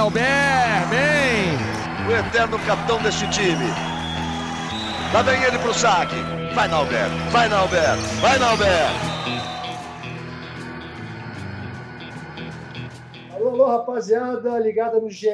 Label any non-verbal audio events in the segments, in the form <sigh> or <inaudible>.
Nauber, bem! O eterno capitão deste time. Lá vem ele pro saque. Vai, Nauber, vai, Nauber, vai, Nauber! Alô, alô, rapaziada, ligada no GE.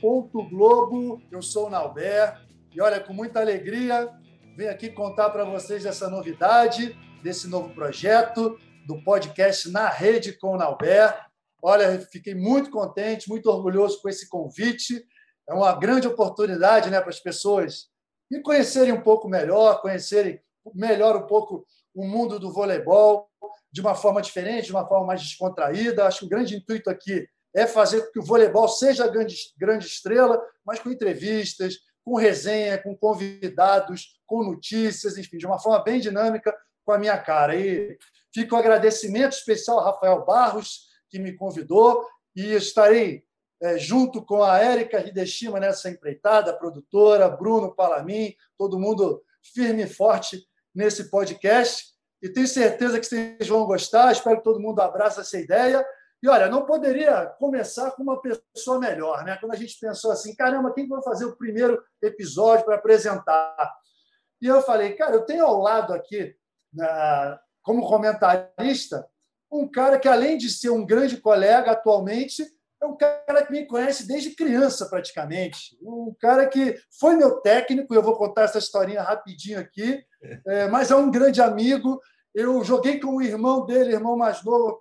Globo. Eu sou o Nauber e olha, com muita alegria, venho aqui contar para vocês dessa novidade, desse novo projeto, do podcast Na Rede com o Nauber. Olha, fiquei muito contente, muito orgulhoso com esse convite. É uma grande oportunidade né, para as pessoas me conhecerem um pouco melhor, conhecerem melhor um pouco o mundo do voleibol de uma forma diferente, de uma forma mais descontraída. Acho que o grande intuito aqui é fazer com que o voleibol seja grande, grande estrela, mas com entrevistas, com resenha, com convidados, com notícias, enfim, de uma forma bem dinâmica com a minha cara. E fica o um agradecimento especial ao Rafael Barros, que me convidou, e estarei é, junto com a Érica Hideshima nessa empreitada, produtora, Bruno Palamin, todo mundo firme e forte nesse podcast. E tenho certeza que vocês vão gostar. Espero que todo mundo abrace essa ideia. E olha, não poderia começar com uma pessoa melhor, né? Quando a gente pensou assim, caramba, quem vai fazer o primeiro episódio para apresentar? E eu falei, cara, eu tenho ao lado aqui, como comentarista, um cara que, além de ser um grande colega atualmente, é um cara que me conhece desde criança, praticamente. Um cara que foi meu técnico, eu vou contar essa historinha rapidinho aqui, é, mas é um grande amigo. Eu joguei com o irmão dele, irmão mais novo,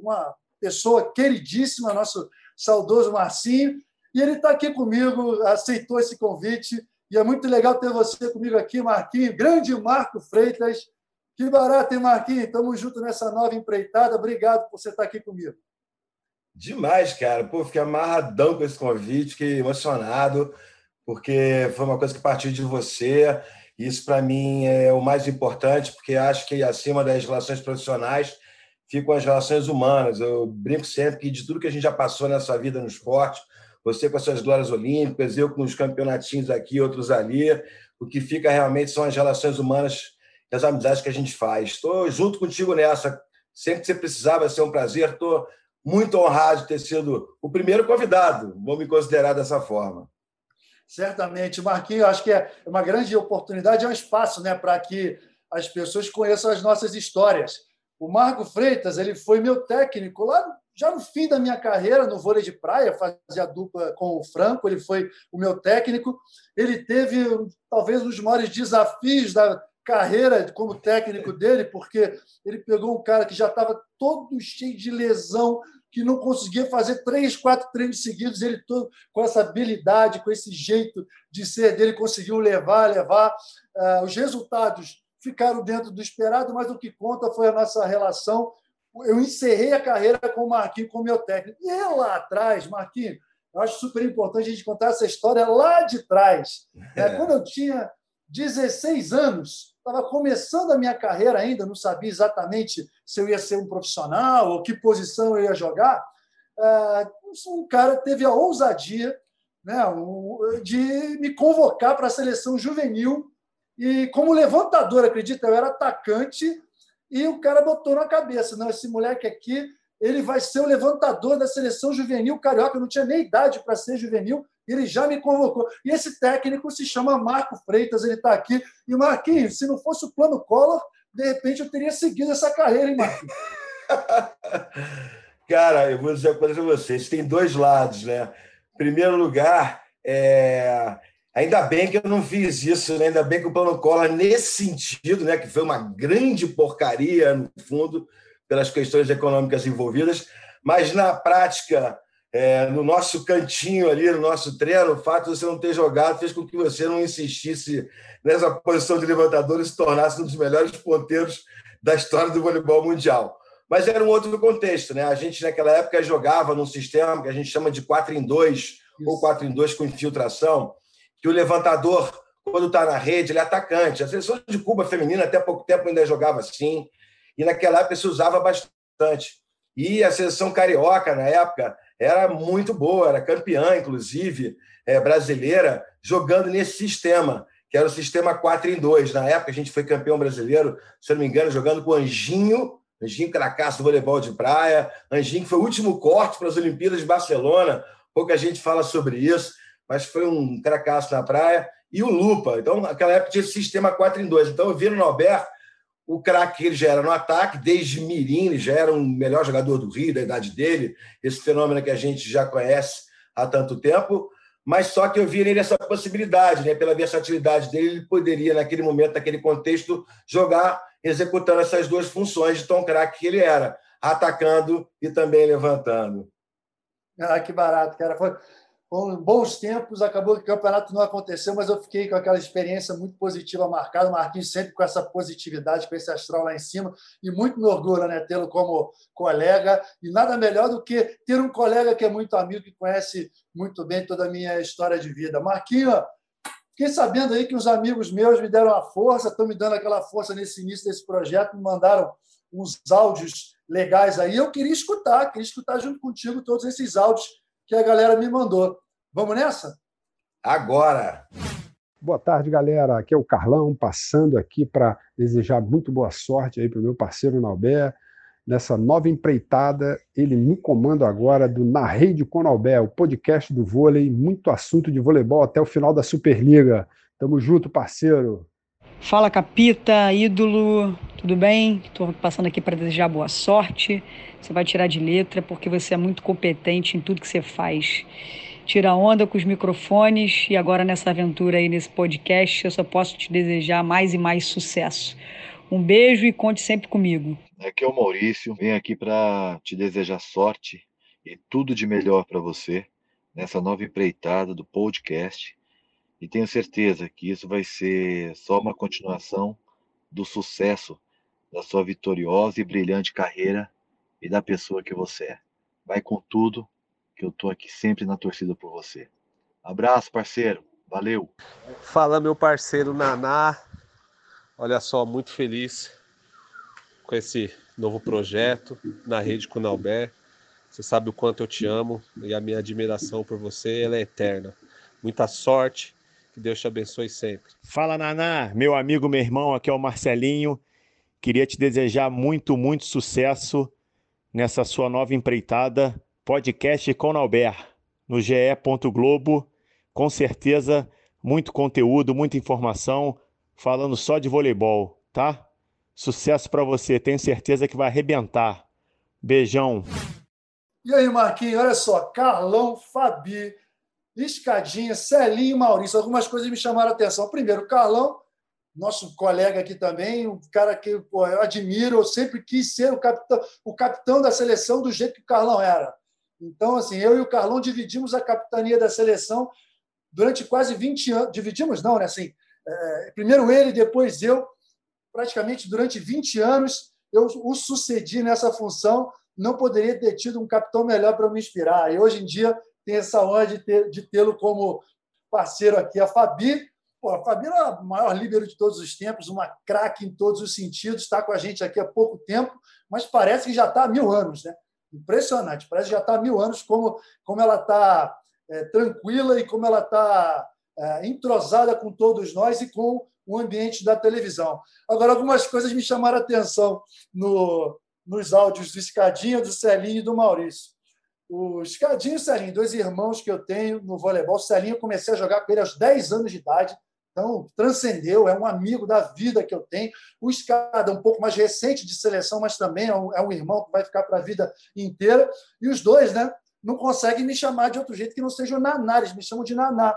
uma pessoa queridíssima, nosso saudoso Marcinho, e ele está aqui comigo, aceitou esse convite, e é muito legal ter você comigo aqui, Marquinho, grande Marco Freitas, que barato, hein, Marquinhos? Estamos juntos nessa nova empreitada. Obrigado por você estar aqui comigo. Demais, cara. Pô, fiquei amarradão com esse convite, fiquei emocionado, porque foi uma coisa que partiu de você. Isso, para mim, é o mais importante, porque acho que acima das relações profissionais ficam as relações humanas. Eu brinco sempre que de tudo que a gente já passou nessa vida no esporte, você com as suas glórias olímpicas, eu com os campeonatinhos aqui, outros ali, o que fica realmente são as relações humanas as amizades que a gente faz. Estou junto contigo nessa. Sempre que você precisar, vai ser um prazer. Estou muito honrado de ter sido o primeiro convidado. Vou me considerar dessa forma. Certamente, Marquinhos, acho que é uma grande oportunidade, é um espaço né, para que as pessoas conheçam as nossas histórias. O Marco Freitas ele foi meu técnico lá já no fim da minha carreira no vôlei de praia, fazia dupla com o Franco, ele foi o meu técnico. Ele teve talvez um dos maiores desafios da, carreira como técnico dele, porque ele pegou um cara que já estava todo cheio de lesão, que não conseguia fazer três, quatro treinos seguidos. Ele, todo, com essa habilidade, com esse jeito de ser dele, conseguiu levar, levar. Uh, os resultados ficaram dentro do esperado, mas o que conta foi a nossa relação. Eu encerrei a carreira com o Marquinhos como meu técnico. E lá atrás, Marquinhos, eu acho super importante a gente contar essa história lá de trás. É. <laughs> Quando eu tinha 16 anos, estava começando a minha carreira ainda, não sabia exatamente se eu ia ser um profissional ou que posição eu ia jogar. É, um cara teve a ousadia né, de me convocar para a seleção juvenil e como levantador, acredita, eu era atacante e o cara botou na cabeça, não, esse moleque aqui, ele vai ser o levantador da seleção juvenil carioca, eu não tinha nem idade para ser juvenil, ele já me convocou. E esse técnico se chama Marco Freitas, ele está aqui. E, Marquinhos, se não fosse o plano Collor, de repente eu teria seguido essa carreira, hein, Marquinhos? <laughs> Cara, eu vou dizer uma coisa para vocês: tem dois lados, né? Em primeiro lugar, é... ainda bem que eu não fiz isso, né? ainda bem que o plano Collor, nesse sentido, né, que foi uma grande porcaria, no fundo, pelas questões econômicas envolvidas, mas na prática é, no nosso cantinho ali, no nosso treino, o fato de você não ter jogado fez com que você não insistisse nessa posição de levantador e se tornasse um dos melhores ponteiros da história do voleibol mundial. Mas era um outro contexto, né? A gente naquela época jogava num sistema que a gente chama de 4 em 2 Isso. ou 4 em 2 com infiltração, que o levantador, quando está na rede, ele é atacante. A seleção de Cuba feminina até pouco tempo ainda jogava assim, e naquela época se usava bastante. E a seleção carioca, na época, era muito boa, era campeã, inclusive, é, brasileira, jogando nesse sistema, que era o sistema 4 em 2. Na época, a gente foi campeão brasileiro, se eu não me engano, jogando com o Anjinho, Anjinho Cracaço do voleibol de praia, Anjinho que foi o último corte para as Olimpíadas de Barcelona, pouca gente fala sobre isso, mas foi um cracaço na praia. E o Lupa, então, naquela época tinha o sistema 4 em 2. Então, eu vi no Norberto o craque ele já era no ataque, desde Mirim, ele já era um melhor jogador do Rio, da idade dele, esse fenômeno que a gente já conhece há tanto tempo, mas só que eu vi nele essa possibilidade, né? pela versatilidade dele, ele poderia, naquele momento, naquele contexto, jogar executando essas duas funções de tão craque que ele era, atacando e também levantando. Ah, que barato, cara. Foi, foram bons tempos, acabou que o campeonato não aconteceu, mas eu fiquei com aquela experiência muito positiva marcada. O Marquinhos sempre com essa positividade, com esse astral lá em cima, e muito me orgulho né, tê-lo como colega. E nada melhor do que ter um colega que é muito amigo, que conhece muito bem toda a minha história de vida. Marquinhos, fiquei sabendo aí que os amigos meus me deram a força, estão me dando aquela força nesse início desse projeto, me mandaram uns áudios legais aí. Eu queria escutar, queria escutar junto contigo todos esses áudios que a galera me mandou. Vamos nessa? Agora! Boa tarde, galera. Aqui é o Carlão, passando aqui para desejar muito boa sorte aí para o meu parceiro Nauber, nessa nova empreitada, ele no comando agora do Na Rede com Nauber, o podcast do vôlei, muito assunto de voleibol até o final da Superliga. Tamo junto, parceiro. Fala, Capita, ídolo, tudo bem? Estou passando aqui para desejar boa sorte. Você vai tirar de letra porque você é muito competente em tudo que você faz tira onda com os microfones e agora nessa aventura aí nesse podcast eu só posso te desejar mais e mais sucesso. Um beijo e conte sempre comigo. Aqui é o Maurício, venho aqui para te desejar sorte e tudo de melhor para você nessa nova empreitada do podcast. E tenho certeza que isso vai ser só uma continuação do sucesso da sua vitoriosa e brilhante carreira e da pessoa que você é. Vai com tudo que eu tô aqui sempre na torcida por você. Abraço, parceiro. Valeu. Fala, meu parceiro Naná. Olha só, muito feliz com esse novo projeto na rede o Você sabe o quanto eu te amo e a minha admiração por você é eterna. Muita sorte, que Deus te abençoe sempre. Fala, Naná, meu amigo, meu irmão, aqui é o Marcelinho. Queria te desejar muito, muito sucesso nessa sua nova empreitada podcast com Albert, no ge. Globo. Com certeza, muito conteúdo, muita informação, falando só de voleibol, tá? Sucesso para você, tenho certeza que vai arrebentar. Beijão. E aí, Marquinhos, olha só, Carlão, Fabi, Escadinha, Celinho e Maurício. Algumas coisas me chamaram a atenção. Primeiro, Carlão, nosso colega aqui também, um cara que pô, eu admiro, eu sempre quis ser o capitão, o capitão da seleção do jeito que o Carlão era. Então, assim, eu e o Carlão dividimos a capitania da seleção durante quase 20 anos. Dividimos, não, né? Assim, é, primeiro ele, depois eu. Praticamente durante 20 anos eu o sucedi nessa função. Não poderia ter tido um capitão melhor para me inspirar. E hoje em dia tenho essa honra de, de tê-lo como parceiro aqui. A Fabi, pô, a Fabi é a maior líbero de todos os tempos, uma craque em todos os sentidos, está com a gente aqui há pouco tempo, mas parece que já está há mil anos, né? impressionante. Parece que já está há mil anos como, como ela está é, tranquila e como ela está é, entrosada com todos nós e com o ambiente da televisão. Agora, algumas coisas me chamaram a atenção no, nos áudios do Escadinha, do Celinho e do Maurício. O Escadinho e o Celinho, dois irmãos que eu tenho no voleibol. O Celinho eu comecei a jogar com ele aos 10 anos de idade. Então, transcendeu, é um amigo da vida que eu tenho. O Escada, um pouco mais recente de seleção, mas também é um, é um irmão que vai ficar para a vida inteira. E os dois né, não conseguem me chamar de outro jeito que não seja o Naná, eles me chamam de Naná.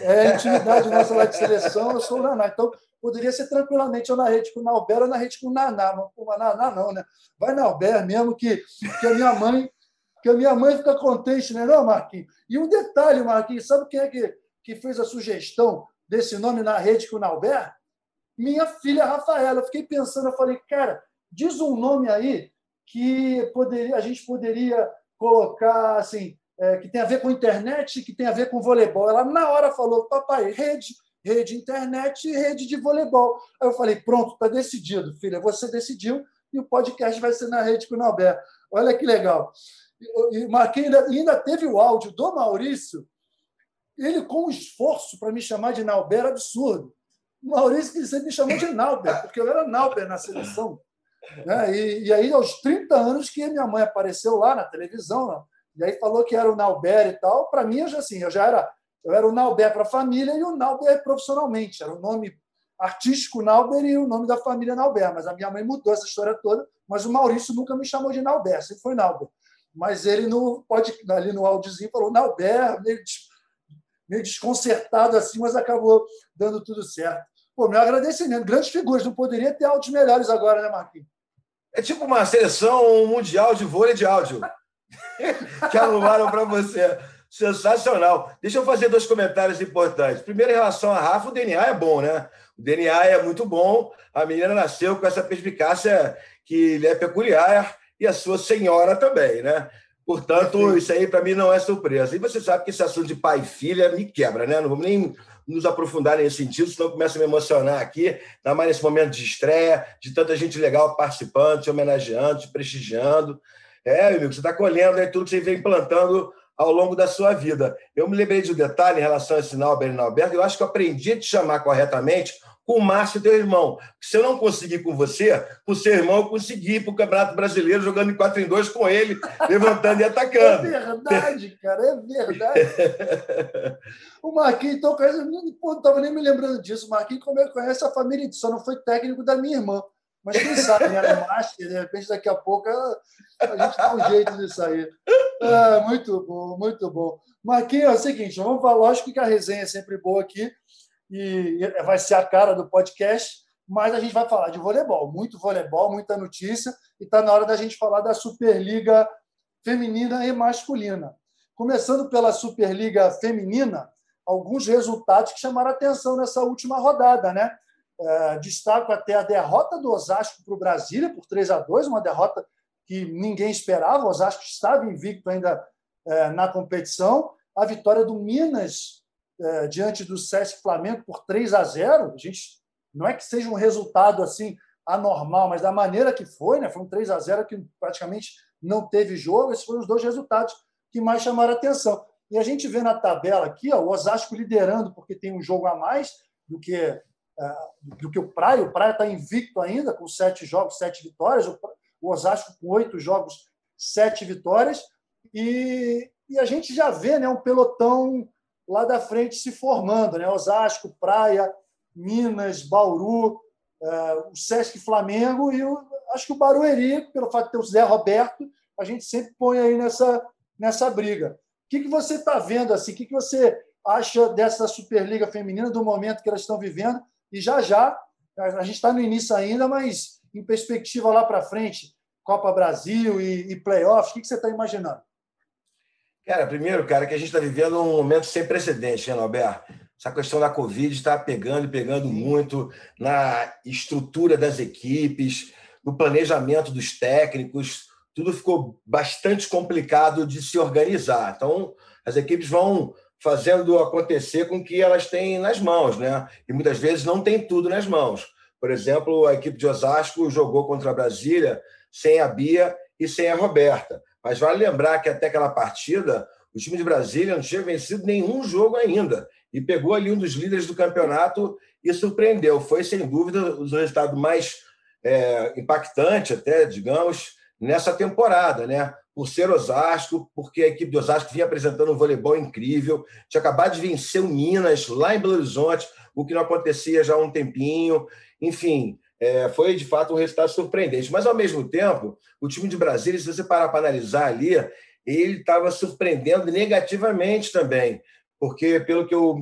É a intimidade nossa lá de seleção, eu sou o Naná. Então, poderia ser tranquilamente ou na rede com o Nauber ou na rede com o Naná. Mas Naná não, né? Vai na Nauber mesmo, que, que a minha mãe que a minha mãe fica contente, né, não, Marquinhos? E um detalhe, Marquinhos, sabe quem é que, que fez a sugestão desse nome na rede com o Nauber? Minha filha Rafaela. Eu fiquei pensando, eu falei, cara, diz um nome aí que poderia, a gente poderia colocar assim, é, que tem a ver com internet, que tem a ver com voleibol. Ela na hora falou, papai, rede, rede internet e rede de voleibol. Aí eu falei, pronto, está decidido, filha, você decidiu e o podcast vai ser na rede com o Nauber. Olha que legal. E marquei ainda, ainda teve o áudio do Maurício ele com esforço para me chamar de Nauber absurdo. O Maurício que sempre me chamou de Nauber, porque eu era Nauber na seleção. Né? E, e, aí, aos 30 anos, que minha mãe apareceu lá na televisão, E aí falou que era o Nauber e tal. Para mim, eu já, assim, eu já era, eu era o Nauber para a família e o Nauber profissionalmente. Era o nome artístico Nauber e o nome da família Nauber. Mas a minha mãe mudou essa história toda. Mas o Maurício nunca me chamou de Nauber, sempre foi Nauber. Mas ele no, pode, ali no áudiozinho falou Nauber, meio, meio desconcertado assim, mas acabou dando tudo certo. Pô, meu agradecimento. Grandes figuras, não poderia ter áudios melhores agora, né, Marquinhos? É tipo uma seleção mundial de vôlei de áudio <laughs> que arrumaram para você. Sensacional. Deixa eu fazer dois comentários importantes. Primeiro, em relação a Rafa, o DNA é bom, né? O DNA é muito bom. A menina nasceu com essa perspicácia que lhe é peculiar e a sua senhora também, né? Portanto, isso aí para mim não é surpresa. E você sabe que esse assunto de pai e filha me quebra, né? Não vamos nem nos aprofundar nesse sentido, senão começa a me emocionar aqui, ainda mais nesse momento de estreia, de tanta gente legal participando, te homenageando, te prestigiando. É, meu amigo, você está colhendo aí tudo que você vem plantando ao longo da sua vida. Eu me lembrei de um detalhe em relação a esse Nauber e Alberto, eu acho que eu aprendi a te chamar corretamente com o Márcio, teu irmão. Se eu não conseguir com você, com o seu irmão, eu consegui para o Campeonato Brasileiro jogando em 4 em 2 com ele, <laughs> levantando e atacando. É verdade, cara, é verdade. <laughs> o Marquinhos, então, não estava nem me lembrando disso. O Marquinhos conhece a família, só não foi técnico da minha irmã. Mas quem sabe, né? Master, de repente, daqui a pouco a gente dá um jeito disso aí. É, muito bom, muito bom. Marquinhos, é o seguinte, vamos falar, lógico que a resenha é sempre boa aqui, e vai ser a cara do podcast, mas a gente vai falar de voleibol, muito voleibol, muita notícia, e está na hora da gente falar da Superliga feminina e masculina. Começando pela Superliga feminina, alguns resultados que chamaram atenção nessa última rodada, né? É, destaco até a derrota do Osasco para o Brasília por 3 a 2 uma derrota que ninguém esperava. O Osasco estava invicto ainda é, na competição. A vitória do Minas é, diante do Sesc Flamengo por 3 a 0 A gente não é que seja um resultado assim anormal, mas da maneira que foi, né? Foi um 3 a 0 que praticamente não teve jogo. Esses foram os dois resultados que mais chamaram atenção. E a gente vê na tabela aqui ó, o Osasco liderando porque tem um jogo a mais do que é, do que o Praia. O Praia está invicto ainda, com sete jogos, sete vitórias. O Osasco com oito jogos, sete vitórias. E, e a gente já vê né, um pelotão lá da frente se formando. Né? Osasco, Praia, Minas, Bauru, é, o Sesc Flamengo e o, acho que o Barueri, pelo fato de ter o Zé Roberto, a gente sempre põe aí nessa, nessa briga. O que, que você está vendo assim? O que, que você acha dessa Superliga Feminina, do momento que elas estão vivendo? E já já, a gente está no início ainda, mas em perspectiva lá para frente, Copa Brasil e, e playoffs, o que, que você está imaginando? Cara, primeiro, cara, que a gente está vivendo um momento sem precedente, né, Alberto? Essa questão da Covid está pegando e pegando muito na estrutura das equipes, no planejamento dos técnicos. Tudo ficou bastante complicado de se organizar. Então, as equipes vão fazendo acontecer com o que elas têm nas mãos, né? E muitas vezes não tem tudo nas mãos. Por exemplo, a equipe de Osasco jogou contra a Brasília sem a Bia e sem a Roberta. Mas vale lembrar que até aquela partida, o time de Brasília não tinha vencido nenhum jogo ainda e pegou ali um dos líderes do campeonato e surpreendeu. Foi, sem dúvida, o resultado mais é, impactante, até, digamos, nessa temporada, né? por ser Osasco, porque a equipe de Osasco vinha apresentando um voleibol incrível, tinha acabado de vencer o Minas lá em Belo Horizonte, o que não acontecia já há um tempinho. Enfim, é, foi de fato um resultado surpreendente. Mas, ao mesmo tempo, o time de Brasília, se você parar para analisar ali, ele estava surpreendendo negativamente também, porque, pelo que eu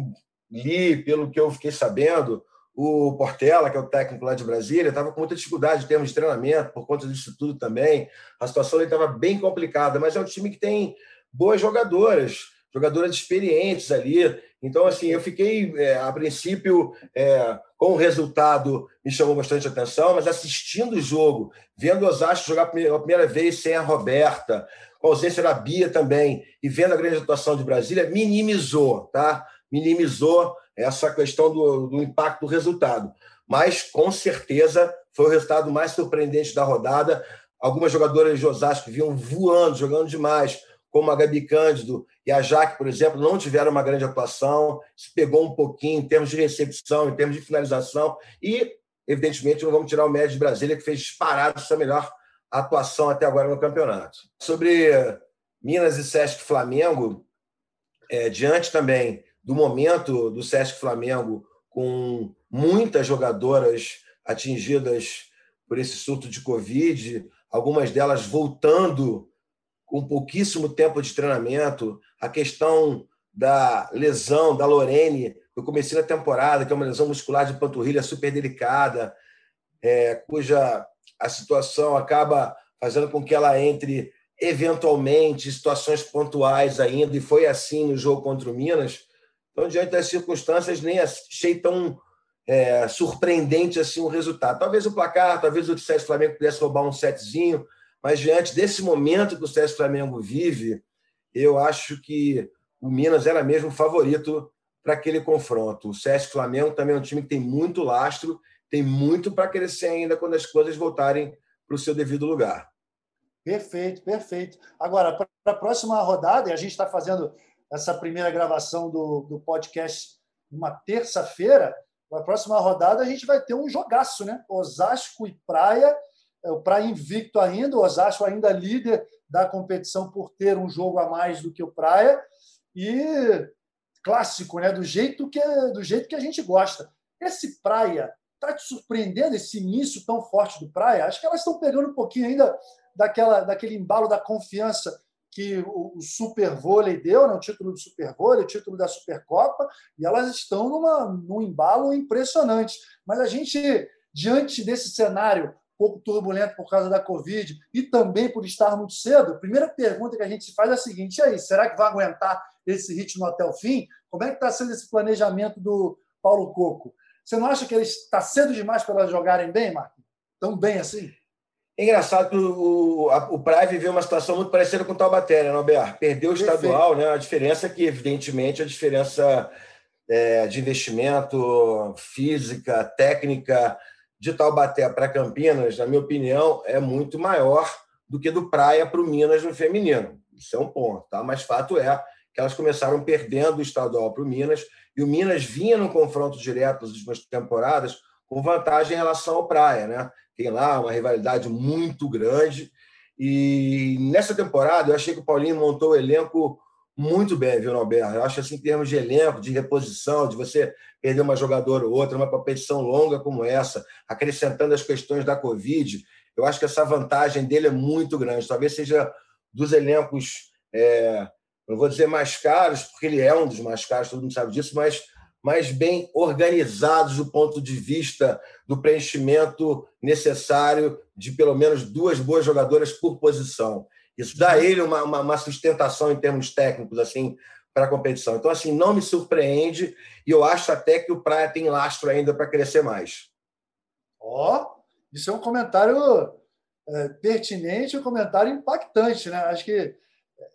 li, pelo que eu fiquei sabendo, o Portela, que é o técnico lá de Brasília, estava com muita dificuldade em termos de treinamento, por conta disso tudo também. A situação estava bem complicada, mas é um time que tem boas jogadoras, jogadoras experientes ali. Então, assim, eu fiquei, é, a princípio, é, com o resultado, me chamou bastante atenção, mas assistindo o jogo, vendo o Osasco jogar pela primeira vez sem a Roberta, com a ausência da Bia também, e vendo a grande atuação de Brasília, minimizou, tá? Minimizou essa questão do, do impacto do resultado. Mas, com certeza, foi o resultado mais surpreendente da rodada. Algumas jogadoras de Osasco vinham voando, jogando demais, como a Gabi Cândido e a Jaque, por exemplo, não tiveram uma grande atuação, se pegou um pouquinho em termos de recepção, em termos de finalização, e, evidentemente, não vamos tirar o médio de Brasília, que fez disparado sua melhor atuação até agora no campeonato. Sobre Minas e Sesc Flamengo, é, diante também do momento do Sesc Flamengo, com muitas jogadoras atingidas por esse surto de Covid, algumas delas voltando com pouquíssimo tempo de treinamento, a questão da lesão da Lorene no começo da temporada, que é uma lesão muscular de panturrilha super delicada, é, cuja a situação acaba fazendo com que ela entre eventualmente em situações pontuais ainda, e foi assim no jogo contra o Minas. Então, diante das circunstâncias, nem achei tão é, surpreendente assim o resultado. Talvez o placar, talvez o Sérgio Flamengo pudesse roubar um setzinho, mas diante desse momento que o Sérgio Flamengo vive, eu acho que o Minas era mesmo favorito para aquele confronto. O Sérgio Flamengo também é um time que tem muito lastro, tem muito para crescer ainda quando as coisas voltarem para o seu devido lugar. Perfeito, perfeito. Agora, para a próxima rodada, e a gente está fazendo essa primeira gravação do, do podcast numa terça-feira, na próxima rodada a gente vai ter um jogaço, né? Osasco e Praia, é, o Praia invicto ainda, o Osasco ainda líder da competição por ter um jogo a mais do que o Praia e clássico, né? Do jeito que do jeito que a gente gosta. Esse Praia está te surpreendendo esse início tão forte do Praia? Acho que elas estão pegando um pouquinho ainda daquela daquele embalo da confiança que o, Super Vôlei deu, né, o título do Super Vôlei, o título da Supercopa, e elas estão numa, num embalo impressionante. Mas a gente, diante desse cenário pouco turbulento por causa da Covid e também por estar muito cedo, a primeira pergunta que a gente se faz é a seguinte: e aí, será que vai aguentar esse ritmo até o fim? Como é que está sendo esse planejamento do Paulo Coco? Você não acha que ele está cedo demais para elas jogarem bem, Marcos? Tão bem assim? É engraçado que o, o Praia viveu uma situação muito parecida com o Taubaté, né, Norberto? Perdeu o estadual, né? A diferença é que, evidentemente, a diferença é, de investimento, física, técnica de Taubaté para Campinas, na minha opinião, é muito maior do que do Praia para o Minas no feminino. Isso é um ponto, tá? Mas fato é que elas começaram perdendo o estadual para o Minas e o Minas vinha no confronto direto nas últimas temporadas com vantagem em relação ao Praia, né? tem lá uma rivalidade muito grande. E nessa temporada, eu achei que o Paulinho montou o elenco muito bem, viu, Norberto? Eu acho assim, em termos de elenco, de reposição, de você perder uma jogadora ou outra, uma competição longa como essa, acrescentando as questões da Covid, eu acho que essa vantagem dele é muito grande. Talvez seja dos elencos, é, não vou dizer mais caros, porque ele é um dos mais caros, todo mundo sabe disso, mas mais bem organizados do ponto de vista do preenchimento necessário de pelo menos duas boas jogadoras por posição. Isso dá a ele uma, uma, uma sustentação em termos técnicos assim para a competição. Então, assim, não me surpreende e eu acho até que o Praia tem lastro ainda para crescer mais. Ó, oh, isso é um comentário é, pertinente, um comentário impactante, né? Acho que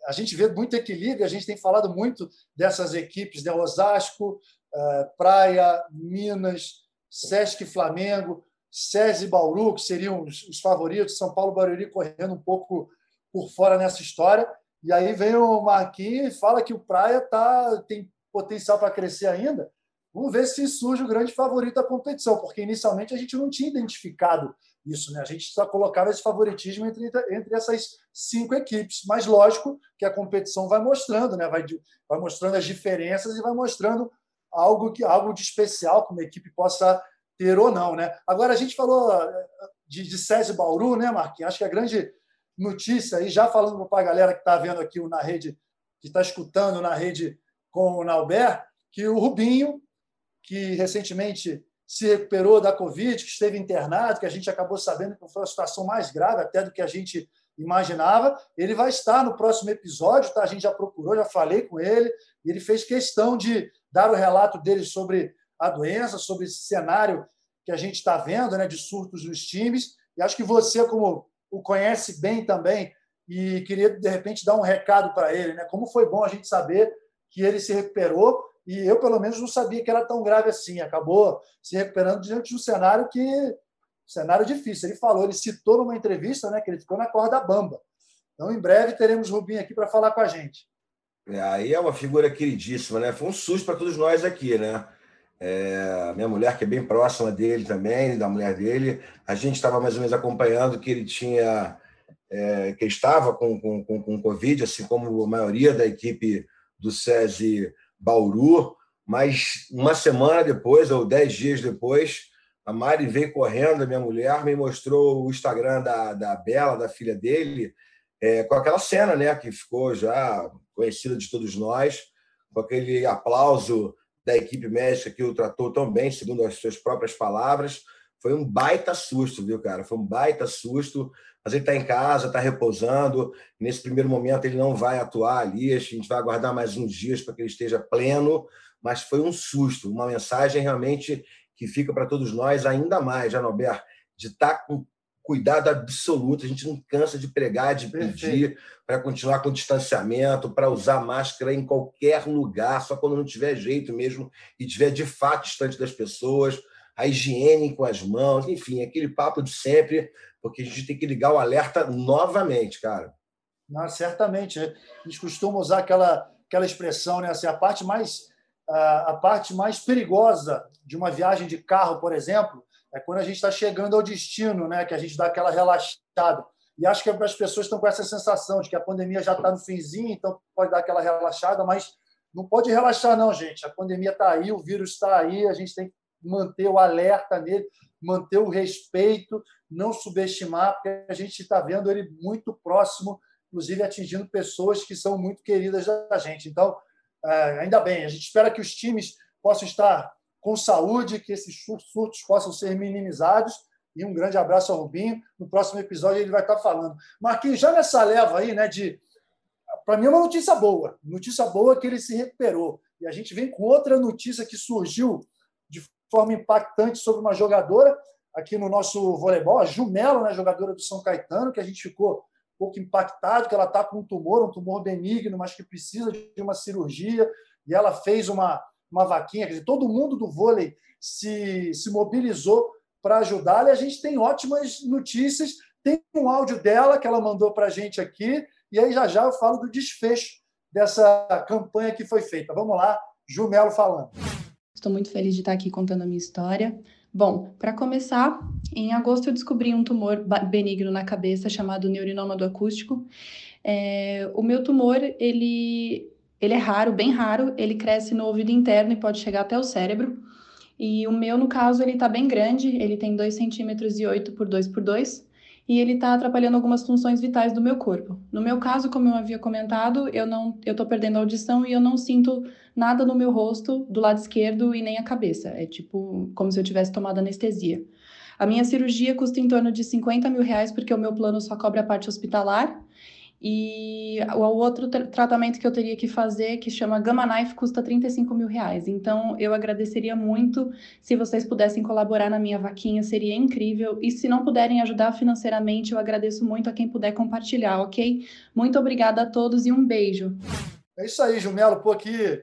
a gente vê muito equilíbrio, a gente tem falado muito dessas equipes, né? Osasco, eh, Praia, Minas, Sesc Flamengo, SESI Bauru, que seriam os favoritos, São Paulo Barueri correndo um pouco por fora nessa história. E aí vem o Marquinhos e fala que o Praia tá, tem potencial para crescer ainda. Vamos ver se surge o grande favorito da competição, porque inicialmente a gente não tinha identificado isso, né? A gente só colocava esse favoritismo entre, entre essas cinco equipes. Mas lógico que a competição vai mostrando, né? Vai, vai mostrando as diferenças e vai mostrando algo, que, algo de especial que uma equipe possa ter ou não. Né? Agora, a gente falou eh, de, de César Bauru, né, Marquinhos? Acho que a grande notícia, aí, já falando para a galera que está vendo aqui na rede, que está escutando na rede com o Nauber, que o Rubinho, que recentemente se recuperou da Covid, que esteve internado, que a gente acabou sabendo que foi a situação mais grave até do que a gente imaginava. Ele vai estar no próximo episódio, tá? A gente já procurou, já falei com ele, e ele fez questão de dar o relato dele sobre a doença, sobre esse cenário que a gente está vendo, né, de surtos nos times. E acho que você, como o conhece bem também, e queria de repente dar um recado para ele, né? Como foi bom a gente saber que ele se recuperou e eu pelo menos não sabia que era tão grave assim. Acabou se recuperando diante de um cenário que cenário difícil. Ele falou, ele citou numa entrevista, né, que ele ficou na corda bamba. Então, em breve teremos Rubinho aqui para falar com a gente. É, aí é uma figura queridíssima, né? Foi um susto para todos nós aqui, né? É, minha mulher, que é bem próxima dele também, da mulher dele, a gente estava mais ou menos acompanhando que ele tinha é, que estava com, com, com, com Covid, assim como a maioria da equipe do SESI Bauru, mas uma semana depois, ou dez dias depois, a Mari veio correndo, a minha mulher, me mostrou o Instagram da, da Bela, da filha dele, é, com aquela cena né, que ficou já conhecida de todos nós, com aquele aplauso da equipe médica que o tratou tão bem, segundo as suas próprias palavras. Foi um baita susto, viu, cara? Foi um baita susto. Mas ele está em casa, está repousando. Nesse primeiro momento, ele não vai atuar ali. A gente vai aguardar mais uns dias para que ele esteja pleno. Mas foi um susto, uma mensagem realmente que fica para todos nós ainda mais, Janober, de estar tá com cuidado absoluto. A gente não cansa de pregar, de pedir para continuar com distanciamento, para usar máscara em qualquer lugar, só quando não tiver jeito mesmo e tiver de fato distante das pessoas, a higiene com as mãos, enfim, aquele papo de sempre, porque a gente tem que ligar o alerta novamente, cara. Não, certamente. A gente costuma usar aquela, aquela expressão, né? Assim, a parte mais a parte mais perigosa de uma viagem de carro, por exemplo, é quando a gente está chegando ao destino, né? Que a gente dá aquela relaxada. E acho que as pessoas estão com essa sensação de que a pandemia já está no finzinho, então pode dar aquela relaxada, mas não pode relaxar, não, gente. A pandemia está aí, o vírus está aí, a gente tem que manter o alerta nele, manter o respeito, não subestimar, porque a gente está vendo ele muito próximo, inclusive atingindo pessoas que são muito queridas da gente. Então, é, ainda bem, a gente espera que os times possam estar com saúde, que esses surtos possam ser minimizados. E um grande abraço ao Rubinho. No próximo episódio ele vai estar falando. Marquinhos, já nessa leva aí, né, de. Para mim é uma notícia boa. Notícia boa que ele se recuperou. E a gente vem com outra notícia que surgiu de forma impactante sobre uma jogadora aqui no nosso voleibol, a Jumelo, né, jogadora do São Caetano, que a gente ficou um pouco impactado, que ela está com um tumor, um tumor benigno, mas que precisa de uma cirurgia, e ela fez uma, uma vaquinha, quer dizer, todo mundo do vôlei se, se mobilizou para ajudá-la, e a gente tem ótimas notícias, tem um áudio dela que ela mandou para a gente aqui, e aí já já eu falo do desfecho dessa campanha que foi feita. Vamos lá, Jumelo falando. Estou muito feliz de estar aqui contando a minha história. Bom, para começar, em agosto eu descobri um tumor benigno na cabeça chamado neurinoma do acústico. É, o meu tumor, ele, ele é raro, bem raro, ele cresce no ouvido interno e pode chegar até o cérebro. E o meu, no caso, ele está bem grande, ele tem 2,8 centímetros e 8 por 2 por 2 e ele está atrapalhando algumas funções vitais do meu corpo. No meu caso, como eu havia comentado, eu não, eu estou perdendo a audição e eu não sinto nada no meu rosto, do lado esquerdo e nem a cabeça. É tipo como se eu tivesse tomado anestesia. A minha cirurgia custa em torno de 50 mil reais, porque o meu plano só cobre a parte hospitalar. E o outro tratamento que eu teria que fazer, que chama Gamma Knife, custa 35 mil reais. Então, eu agradeceria muito se vocês pudessem colaborar na minha vaquinha, seria incrível. E se não puderem ajudar financeiramente, eu agradeço muito a quem puder compartilhar, ok? Muito obrigada a todos e um beijo. É isso aí, Jumelo. Pô, que,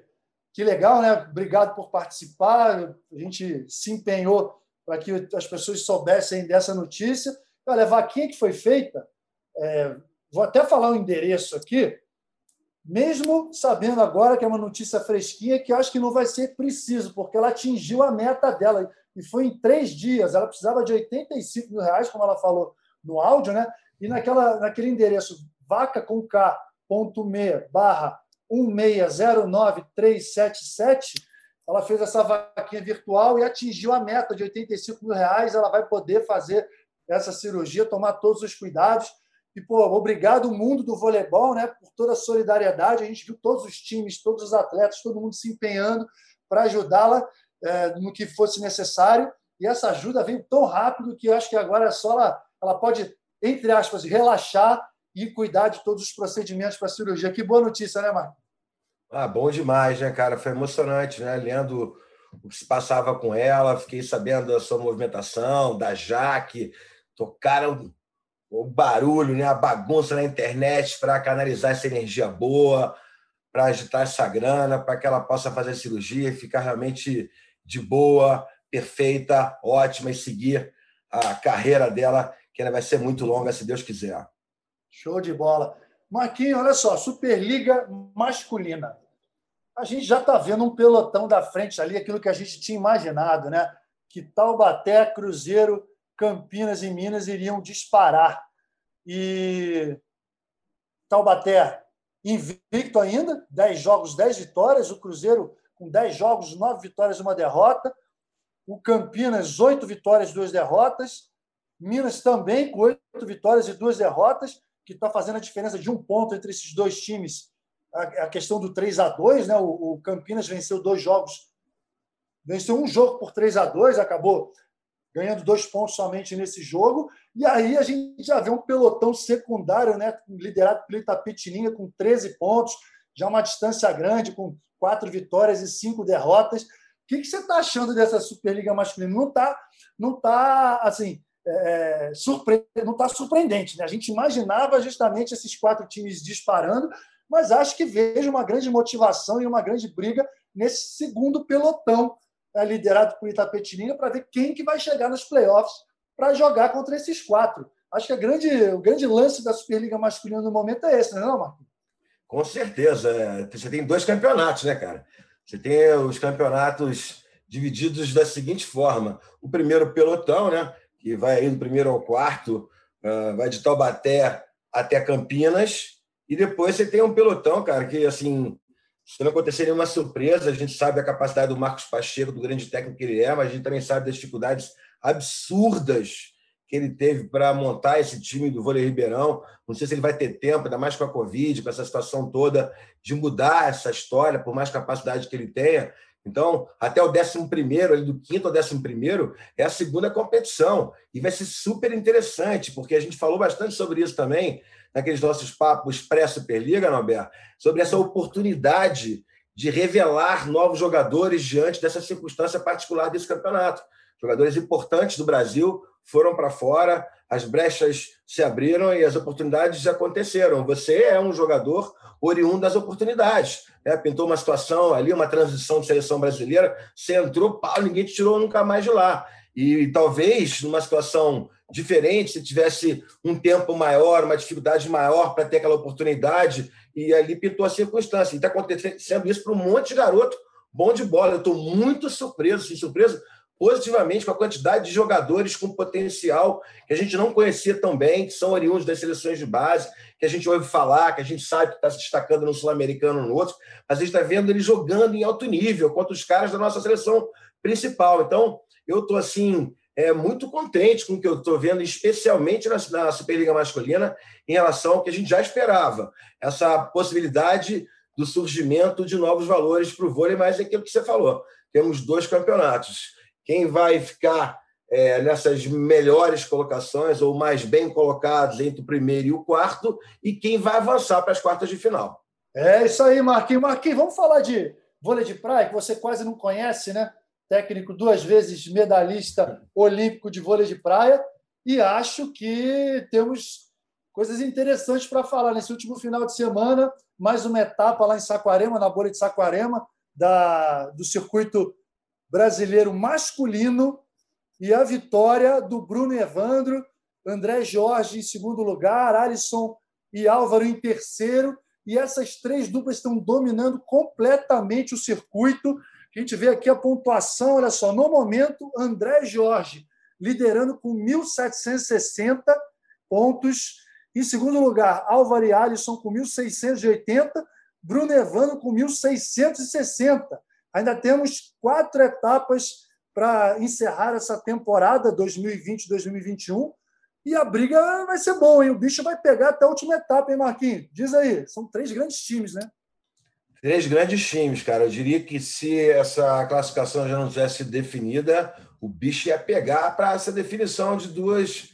que legal, né? Obrigado por participar. A gente se empenhou para que as pessoas soubessem dessa notícia. Olha, a vaquinha que foi feita. É Vou até falar o endereço aqui, mesmo sabendo agora que é uma notícia fresquinha, que acho que não vai ser preciso, porque ela atingiu a meta dela. E foi em três dias. Ela precisava de 85 mil reais, como ela falou no áudio, né? E naquela, naquele endereço vaca com K, ponto me, barra 1609377, ela fez essa vaquinha virtual e atingiu a meta de 85 mil reais. Ela vai poder fazer essa cirurgia, tomar todos os cuidados. E, pô, obrigado, mundo do voleibol, né, por toda a solidariedade. A gente viu todos os times, todos os atletas, todo mundo se empenhando para ajudá-la é, no que fosse necessário. E essa ajuda veio tão rápido que eu acho que agora é só ela, ela pode, entre aspas, relaxar e cuidar de todos os procedimentos para a cirurgia. Que boa notícia, né, Marco? Ah, bom demais, né, cara? Foi emocionante, né? Lendo o que se passava com ela, fiquei sabendo da sua movimentação, da Jaque, tocaram o barulho, né, a bagunça na internet para canalizar essa energia boa, para agitar essa grana, para que ela possa fazer a cirurgia e ficar realmente de boa, perfeita, ótima e seguir a carreira dela, que ela vai ser muito longa, se Deus quiser. Show de bola. Marquinhos, olha só, Superliga masculina. A gente já está vendo um pelotão da frente ali, aquilo que a gente tinha imaginado, né? Que Taubaté, Cruzeiro Campinas e Minas iriam disparar. E Taubaté invicto ainda, 10 jogos, 10 vitórias. O Cruzeiro com 10 jogos, 9 vitórias uma derrota. O Campinas, 8 vitórias, 2 derrotas. Minas também com 8 vitórias e 2 derrotas, que está fazendo a diferença de um ponto entre esses dois times. A, questão do 3 a 2 né? O, Campinas venceu dois jogos, venceu um jogo por 3 a 2 acabou ganhando dois pontos somente nesse jogo. E aí a gente já vê um pelotão secundário, né, liderado pelo Itapetininga, com 13 pontos, já uma distância grande, com quatro vitórias e cinco derrotas. O que, que você está achando dessa Superliga Masculina? Não está não tá, assim, é, surpre... não está surpreendente. Né? A gente imaginava justamente esses quatro times disparando, mas acho que vejo uma grande motivação e uma grande briga nesse segundo pelotão é, liderado por Itapetininga, para ver quem que vai chegar nos playoffs para jogar contra esses quatro. Acho que grande, o grande lance da Superliga Masculina no momento é esse, não é, não, Marcos? Com certeza. É, você tem dois campeonatos, né, cara? Você tem os campeonatos divididos da seguinte forma: o primeiro pelotão, né, que vai aí do primeiro ao quarto, uh, vai de Taubaté até Campinas, e depois você tem um pelotão, cara, que assim se não acontecer nenhuma surpresa, a gente sabe a capacidade do Marcos Pacheco, do grande técnico que ele é, mas a gente também sabe das dificuldades absurdas que ele teve para montar esse time do vôlei Ribeirão. Não sei se ele vai ter tempo, ainda mais com a Covid, com essa situação toda, de mudar essa história, por mais capacidade que ele tenha. Então, até o 11 primeiro, do quinto ao 11 primeiro, é a segunda competição. E vai ser super interessante, porque a gente falou bastante sobre isso também, naqueles nossos papos pré-Superliga, Norberto, sobre essa oportunidade de revelar novos jogadores diante dessa circunstância particular desse campeonato. Jogadores importantes do Brasil foram para fora, as brechas se abriram e as oportunidades aconteceram. Você é um jogador oriundo das oportunidades. Né? Pintou uma situação ali, uma transição de seleção brasileira, você entrou, pau, ninguém te tirou nunca mais de lá. E talvez numa situação diferente, se tivesse um tempo maior, uma dificuldade maior para ter aquela oportunidade, e ali pintou a circunstância. E está acontecendo isso para um monte de garoto bom de bola. Eu estou muito surpreso, sim, surpreso positivamente com a quantidade de jogadores com potencial que a gente não conhecia tão bem, que são oriundos das seleções de base, que a gente ouve falar, que a gente sabe que está se destacando no Sul-Americano no outro, mas a gente está vendo ele jogando em alto nível contra os caras da nossa seleção principal. Então, eu estou assim é, muito contente com o que eu estou vendo, especialmente na, na Superliga Masculina, em relação ao que a gente já esperava. Essa possibilidade do surgimento de novos valores para o vôlei, mas é aquilo que você falou. Temos dois campeonatos. Quem vai ficar é, nessas melhores colocações ou mais bem colocados entre o primeiro e o quarto, e quem vai avançar para as quartas de final. É isso aí, Marquinhos. Marquinhos, vamos falar de vôlei de praia, que você quase não conhece, né? Técnico duas vezes medalhista olímpico de vôlei de praia, e acho que temos coisas interessantes para falar nesse último final de semana. Mais uma etapa lá em Saquarema, na bolha de Saquarema, da, do circuito brasileiro masculino, e a vitória do Bruno Evandro, André Jorge em segundo lugar, Alisson e Álvaro em terceiro. E essas três duplas estão dominando completamente o circuito a gente vê aqui a pontuação, olha só, no momento, André Jorge liderando com 1.760 pontos. Em segundo lugar, Álvaro e Alisson com 1.680, Bruno Evano com 1.660. Ainda temos quatro etapas para encerrar essa temporada 2020-2021. E a briga vai ser boa, hein? O bicho vai pegar até a última etapa, hein, Marquinhos? Diz aí, são três grandes times, né? Três grandes times, cara. Eu diria que se essa classificação já não tivesse definida, o bicho ia pegar para essa definição de duas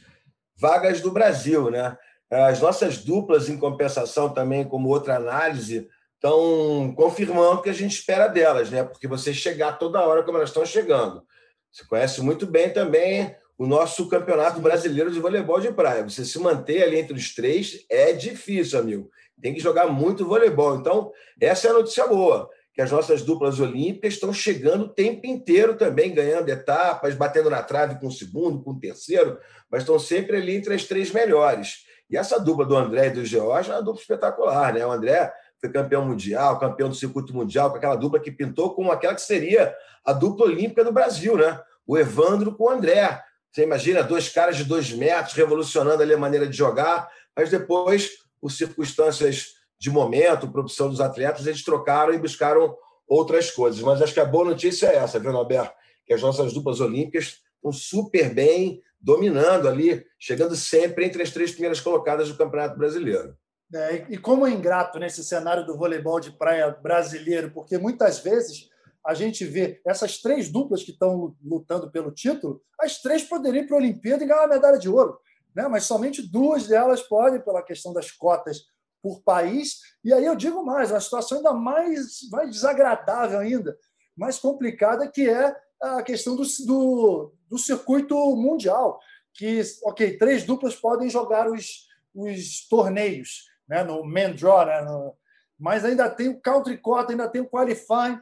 vagas do Brasil, né? As nossas duplas, em compensação, também, como outra análise, estão confirmando o que a gente espera delas, né? Porque você chegar toda hora como elas estão chegando. Você conhece muito bem também o nosso campeonato brasileiro de voleibol de praia. Você se manter ali entre os três é difícil, amigo tem que jogar muito voleibol. Então, essa é a notícia boa, que as nossas duplas olímpicas estão chegando o tempo inteiro também, ganhando etapas, batendo na trave com o segundo, com o terceiro, mas estão sempre ali entre as três melhores. E essa dupla do André e do George é uma dupla espetacular, né? O André foi campeão mundial, campeão do circuito mundial, com aquela dupla que pintou como aquela que seria a dupla olímpica do Brasil, né? O Evandro com o André. Você imagina dois caras de dois metros revolucionando ali a maneira de jogar, mas depois, por circunstâncias de momento, por opção dos atletas, eles trocaram e buscaram outras coisas. Mas acho que a boa notícia é essa, viu, Alberto? Que as nossas duplas olímpicas estão super bem, dominando ali, chegando sempre entre as três primeiras colocadas do Campeonato Brasileiro. É, e como é ingrato nesse cenário do voleibol de praia brasileiro, porque muitas vezes a gente vê essas três duplas que estão lutando pelo título, as três poderiam ir para a Olimpíada e ganhar uma medalha de ouro, né? mas somente duas delas podem, pela questão das cotas por país. E aí eu digo mais, uma situação ainda mais, mais desagradável ainda, mais complicada, que é a questão do, do, do circuito mundial, que, ok, três duplas podem jogar os, os torneios, né? no men draw, né? no, mas ainda tem o country cota, ainda tem o qualifying,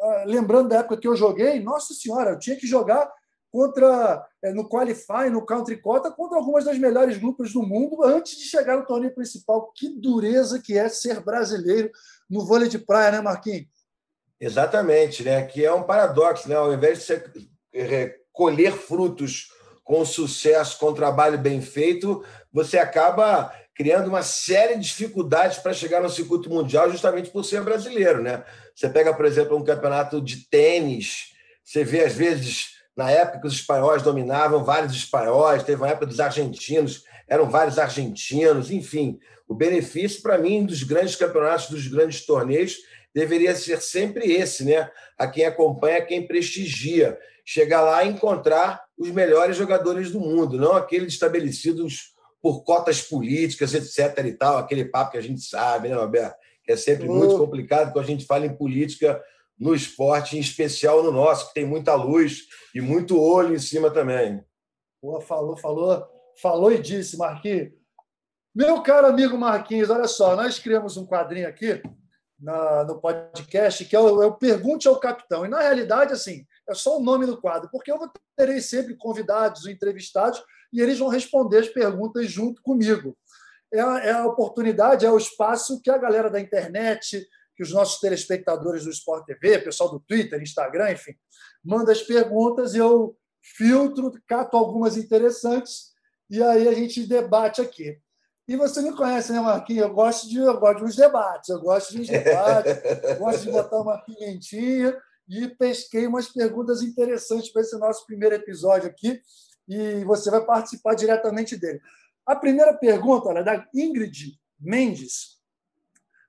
ah, lembrando da época que eu joguei, nossa senhora, eu tinha que jogar contra é, no qualify, no country cota, contra algumas das melhores grupos do mundo antes de chegar no torneio principal. Que dureza que é ser brasileiro no vôlei de praia, né, Marquinhos? Exatamente, né? Que é um paradoxo, né? Ao invés de você é, colher frutos com sucesso, com trabalho bem feito, você acaba criando uma série de dificuldades para chegar no circuito mundial justamente por ser brasileiro. Né? Você pega, por exemplo, um campeonato de tênis, você vê, às vezes, na época que os espanhóis dominavam, vários espanhóis, teve uma época dos argentinos, eram vários argentinos, enfim. O benefício, para mim, dos grandes campeonatos, dos grandes torneios, deveria ser sempre esse, né? A quem acompanha, a quem prestigia. Chegar lá e encontrar os melhores jogadores do mundo, não aqueles estabelecidos por cotas políticas, etc. e tal, aquele papo que a gente sabe, né, Roberto? Que é sempre muito complicado quando a gente fala em política no esporte, em especial no nosso, que tem muita luz e muito olho em cima também. Pô, falou, falou, falou e disse, Marquinhos. Meu caro amigo Marquinhos, olha só, nós criamos um quadrinho aqui na, no podcast que é o, é Pergunte ao Capitão. E, na realidade, assim, é só o nome do quadro, porque eu terei sempre convidados entrevistados e eles vão responder as perguntas junto comigo. É a, é a oportunidade, é o espaço que a galera da internet, que os nossos telespectadores do Sport TV, pessoal do Twitter, Instagram, enfim, manda as perguntas e eu filtro, cato algumas interessantes e aí a gente debate aqui. E você me conhece, né, Marquinhos? Eu gosto de, eu gosto de uns debates, eu gosto de uns debates, <laughs> gosto de botar uma pimentinha e pesquei umas perguntas interessantes para esse nosso primeiro episódio aqui e você vai participar diretamente dele. A primeira pergunta é da Ingrid Mendes.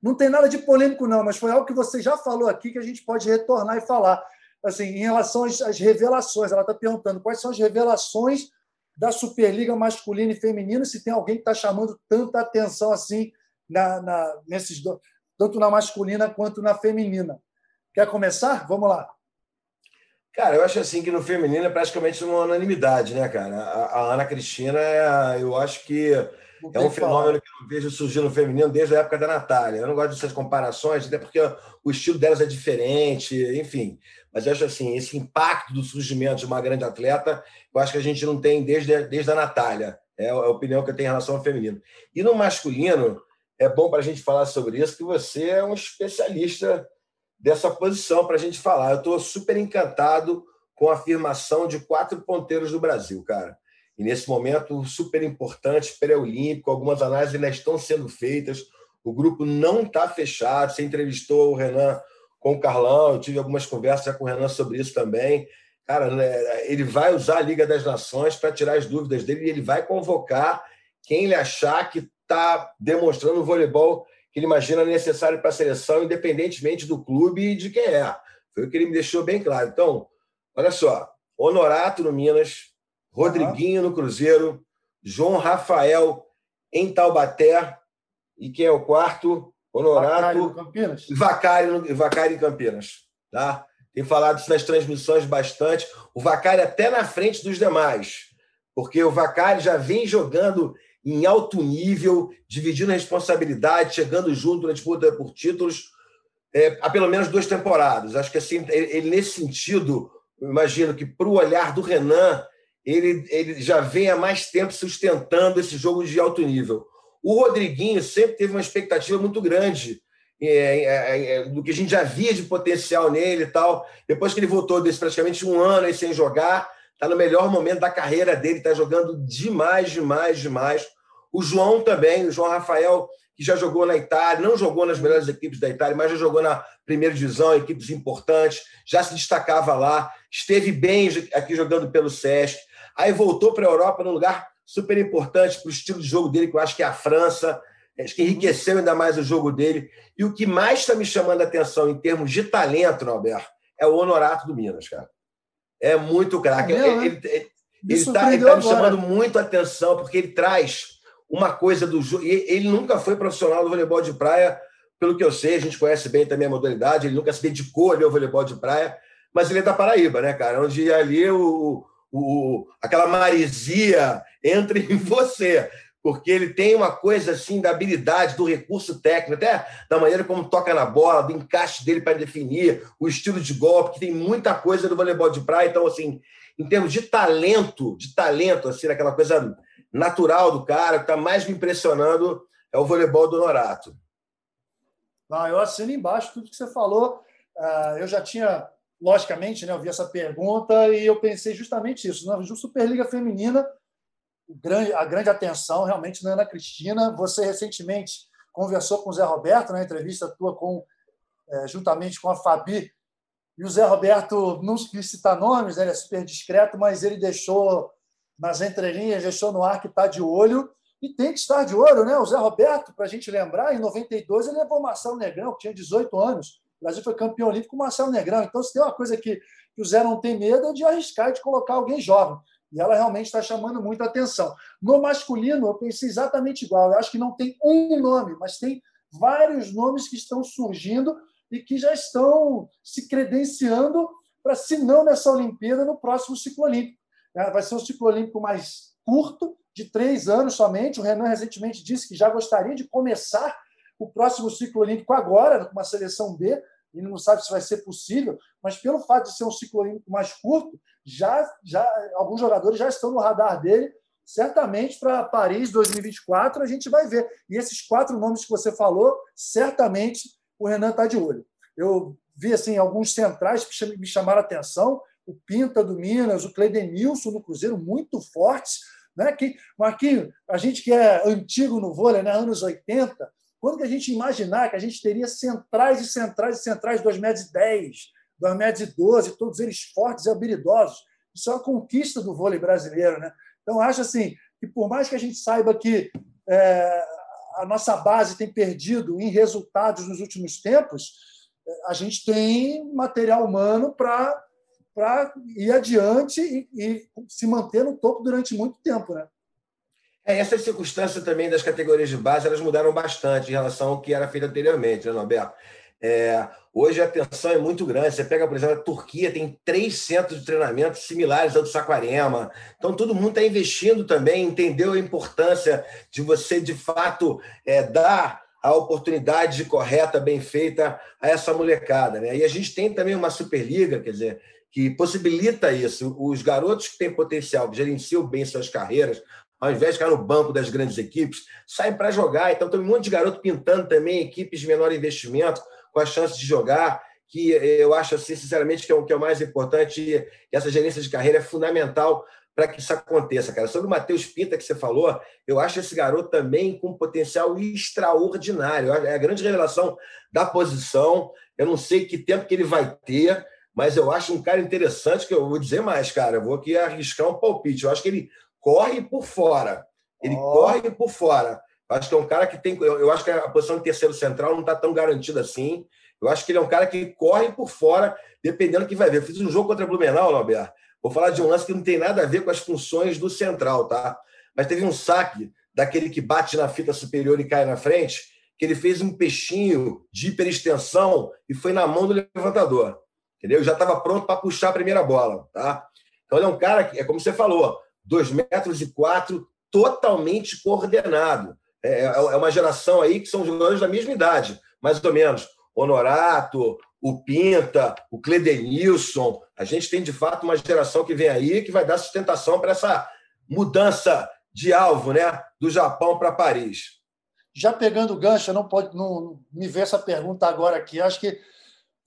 Não tem nada de polêmico, não, mas foi algo que você já falou aqui que a gente pode retornar e falar. Assim, em relação às, revelações, ela está perguntando quais são as revelações da Superliga masculina e feminina, se tem alguém que está chamando tanta atenção assim na, na, nesses tanto na masculina quanto na feminina. Quer começar? Vamos lá. Cara, eu acho assim que no feminino é praticamente uma unanimidade, né, cara? A, a Ana Cristina, é, eu acho que é um fenômeno que eu vejo surgir no feminino desde a época da Natália. Eu não gosto dessas comparações, até porque o estilo delas é diferente, enfim. Mas eu acho assim, esse impacto do surgimento de uma grande atleta, eu acho que a gente não tem desde, desde a Natália. É a opinião que eu tenho em relação ao feminino. E no masculino, é bom para a gente falar sobre isso, que você é um especialista dessa posição para a gente falar. Eu estou super encantado com a afirmação de quatro ponteiros do Brasil, cara. E nesse momento super importante, pré-olímpico, algumas análises ainda estão sendo feitas. O grupo não está fechado. Você entrevistou o Renan com o Carlão, eu tive algumas conversas com o Renan sobre isso também. Cara, né, ele vai usar a Liga das Nações para tirar as dúvidas dele e ele vai convocar quem ele achar que está demonstrando o voleibol que ele imagina necessário para a seleção, independentemente do clube e de quem é. Foi o que ele me deixou bem claro. Então, olha só: Honorato no Minas, Rodriguinho no Cruzeiro, João Rafael em Taubaté, e quem é o quarto? Honorato. Vacari, no, Vacari em Campinas. Tá? Tem falado isso nas transmissões bastante. O Vacari até na frente dos demais, porque o Vacari já vem jogando em alto nível, dividindo a responsabilidade, chegando junto na disputa por títulos é, há pelo menos duas temporadas. Acho que assim, ele, ele nesse sentido, imagino que para o olhar do Renan, ele, ele já vem há mais tempo sustentando esse jogo de alto nível. O Rodriguinho sempre teve uma expectativa muito grande é, é, é, do que a gente já via de potencial nele e tal. Depois que ele voltou desse praticamente um ano aí sem jogar, está no melhor momento da carreira dele, está jogando demais, demais, demais. O João também, o João Rafael, que já jogou na Itália, não jogou nas melhores equipes da Itália, mas já jogou na primeira divisão, equipes importantes, já se destacava lá, esteve bem aqui jogando pelo SESC, aí voltou para a Europa num lugar super importante para o estilo de jogo dele, que eu acho que é a França, acho que enriqueceu ainda mais o jogo dele. E o que mais está me chamando a atenção em termos de talento, Norberto, é o Honorato do Minas, cara. É muito craque. É ele está tá, tá me chamando muito a atenção, porque ele traz uma coisa do jogo. Ele nunca foi profissional do voleibol de praia, pelo que eu sei, a gente conhece bem também a modalidade, ele nunca se dedicou ali ao voleibol de praia, mas ele é da Paraíba, né, cara? Onde ali o, o, aquela maresia entra <laughs> em você, porque ele tem uma coisa assim da habilidade, do recurso técnico, até da maneira como toca na bola, do encaixe dele para definir, o estilo de golpe, que tem muita coisa do voleibol de praia. Então, assim, em termos de talento, de talento, assim, aquela coisa natural do cara, que está mais me impressionando é o voleibol do Norato. Ah, eu assino embaixo tudo que você falou. Uh, eu já tinha, logicamente, né, eu vi essa pergunta e eu pensei justamente isso. Na Superliga Feminina, a grande atenção realmente na Ana Cristina. Você recentemente conversou com o Zé Roberto na né, entrevista tua com, é, juntamente com a Fabi. E o Zé Roberto não quis citar nomes, né, ele é super discreto, mas ele deixou nas entrelinhas, deixou no ar que está de olho e tem que estar de olho, né? O Zé Roberto, para a gente lembrar, em 92 ele levou Marcelo Negrão, que tinha 18 anos. O Brasil foi campeão olímpico com o Marcelo Negrão. Então, se tem uma coisa que, que o Zé não tem medo é de arriscar de colocar alguém jovem. E ela realmente está chamando muita atenção. No masculino, eu pensei exatamente igual. Eu acho que não tem um nome, mas tem vários nomes que estão surgindo e que já estão se credenciando para, se não nessa Olimpíada, no próximo ciclo olímpico. Né? Vai ser um ciclo olímpico mais curto, de três anos somente. O Renan recentemente disse que já gostaria de começar o próximo ciclo olímpico agora, com uma seleção B. Ele não sabe se vai ser possível, mas pelo fato de ser um ciclo olímpico mais curto, já, já alguns jogadores já estão no radar dele. Certamente para Paris 2024 a gente vai ver. E esses quatro nomes que você falou, certamente o Renan está de olho. Eu vi assim alguns centrais que me chamaram a atenção o Pinta do Minas, o Cleidenilson no Cruzeiro, muito fortes. Né? Que, Marquinhos, a gente que é antigo no vôlei, né? anos 80, quando que a gente imaginar que a gente teria centrais e centrais e centrais de 2 metros e 10, 2 metros e 12, todos eles fortes e habilidosos? Isso é uma conquista do vôlei brasileiro. Né? Então, acho assim que, por mais que a gente saiba que é, a nossa base tem perdido em resultados nos últimos tempos, a gente tem material humano para ir adiante e, e, se manter no topo durante muito tempo, né? É, essa circunstância também das categorias de base, elas mudaram bastante em relação ao que era feito anteriormente, né, Norberto? É, hoje a atenção é muito grande. Você pega, por exemplo, a Turquia tem três centros de treinamento similares ao do Saquarema. Então, todo mundo está investindo também, entendeu a importância de você, de fato, é, dar a oportunidade correta, bem feita a essa molecada. Né? E a gente tem também uma Superliga, quer dizer, que possibilita isso. Os garotos que têm potencial, que gerenciam bem suas carreiras, ao invés de ficar no banco das grandes equipes, saem para jogar. Então, tem um monte de garoto pintando também equipes de menor investimento, com a chance de jogar, que eu acho, assim, sinceramente, que é o que é o mais importante. E essa gerência de carreira é fundamental para que isso aconteça, cara. Sobre o Matheus Pinta, que você falou, eu acho esse garoto também com potencial extraordinário. É a grande revelação da posição. Eu não sei que tempo que ele vai ter, mas eu acho um cara interessante, que eu vou dizer mais, cara. Eu vou aqui arriscar um palpite. Eu acho que ele corre por fora. Ele oh. corre por fora. Eu acho que é um cara que tem. Eu, eu acho que a posição de terceiro central não está tão garantida assim. Eu acho que ele é um cara que corre por fora, dependendo do que vai ver. Eu fiz um jogo contra o Blumenau, Norberto. Vou falar de um lance que não tem nada a ver com as funções do central, tá? Mas teve um saque daquele que bate na fita superior e cai na frente, que ele fez um peixinho de hiperextensão e foi na mão do levantador entendeu? Já estava pronto para puxar a primeira bola, tá? Então ele é um cara que, é como você falou, dois metros e quatro, totalmente coordenado. É, é, é uma geração aí que são jogadores da mesma idade, mais ou menos. Honorato, o Pinta, o Cledenilson. A gente tem, de fato, uma geração que vem aí que vai dar sustentação para essa mudança de alvo né, do Japão para Paris. Já pegando o gancho, não pode não me ver essa pergunta agora aqui. Acho que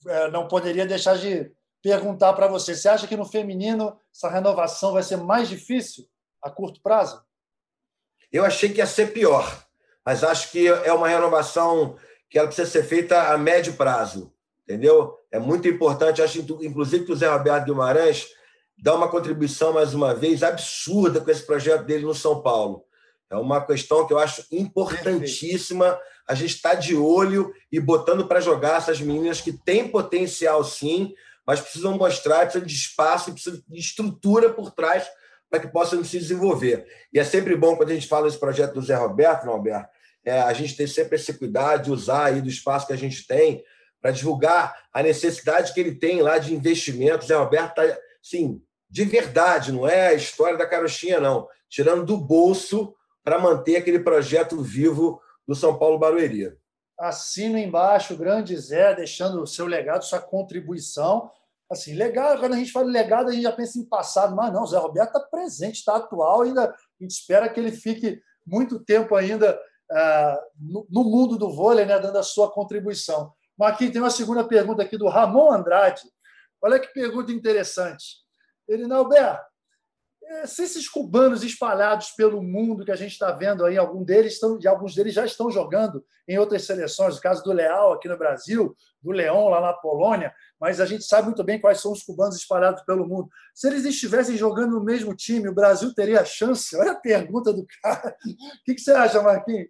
é, não poderia deixar de perguntar para você: você acha que no feminino essa renovação vai ser mais difícil a curto prazo? Eu achei que ia ser pior, mas acho que é uma renovação que ela precisa ser feita a médio prazo, entendeu? É muito importante, acho inclusive que o Zé Roberto Guimarães dá uma contribuição, mais uma vez, absurda com esse projeto dele no São Paulo. É uma questão que eu acho importantíssima. A gente está de olho e botando para jogar essas meninas que têm potencial, sim, mas precisam mostrar, precisam de espaço, precisam de estrutura por trás para que possam se desenvolver. E é sempre bom, quando a gente fala desse projeto do Zé Roberto, não, Alberto, é, a gente tem sempre esse cuidado de usar aí do espaço que a gente tem para divulgar a necessidade que ele tem lá de investimento. O Zé Roberto está, sim, de verdade, não é a história da carochinha, não. Tirando do bolso para manter aquele projeto vivo do São Paulo Barueri. Assino embaixo, grande Zé, deixando o seu legado, sua contribuição. Assim, legado, quando a gente fala legado, a gente já pensa em passado, mas não, Zé Roberto está presente, está atual, ainda a gente espera que ele fique muito tempo ainda uh, no, mundo do vôlei, né, dando a sua contribuição. Marquinhos, tem uma segunda pergunta aqui do Ramon Andrade. Olha que pergunta interessante. Ele, não, Alberto, é, se esses cubanos espalhados pelo mundo que a gente está vendo aí, algum deles estão, alguns deles já estão jogando em outras seleções, o caso do Leal aqui no Brasil, do Leão lá na Polônia, mas a gente sabe muito bem quais são os cubanos espalhados pelo mundo. Se eles estivessem jogando no mesmo time, o Brasil teria chance? Olha a pergunta do cara. O que, você acha, Marquinhos?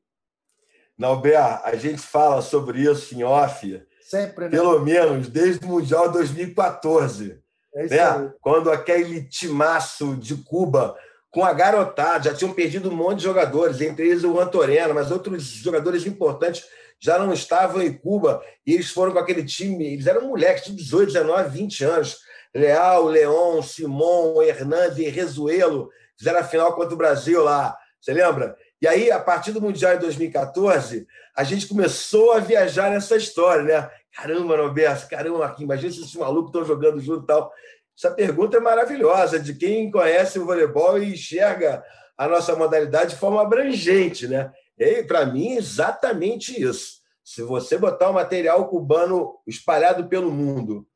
Não, Bea, a gente fala sobre isso em off, Sempre, né? pelo menos desde o Mundial 2014 é né? Quando aquele timaço de Cuba com a garotada, já tinham perdido um monte de jogadores, entre eles o Antorena, mas outros jogadores importantes já não estavam em Cuba, e eles foram com aquele time, eles eram moleques de 18, 19, 20 anos. Leal, Leon, Simon, Hernandes e Rezuelo fizeram a final contra o Brasil lá. Você lembra? E aí, a partir do Mundial de 2014, a gente começou a viajar nessa história, né? Caramba, Roberto, caramba, Marquinhos, imagina se esses malucos estão jogando junto e tal. Essa pergunta é maravilhosa, de quem conhece o voleibol e enxerga a nossa modalidade de forma abrangente, né? E, para mim, exatamente isso. Se você botar o material cubano espalhado pelo mundo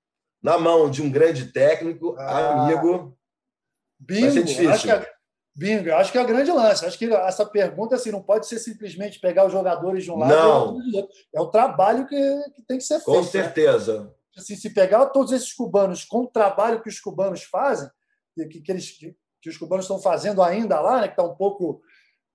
na mão de um grande técnico, ah, amigo, bingo, vai ser difícil. Acho que bingo, acho que é o grande lance. Acho que essa pergunta assim, não pode ser simplesmente pegar os jogadores de um lado não. e do outro. É o trabalho que, que tem que ser feito. Com né? certeza. Né? assim, se pegar todos esses cubanos com o trabalho que os cubanos fazem, que, que, eles, que os cubanos estão fazendo ainda lá, né, que está um pouco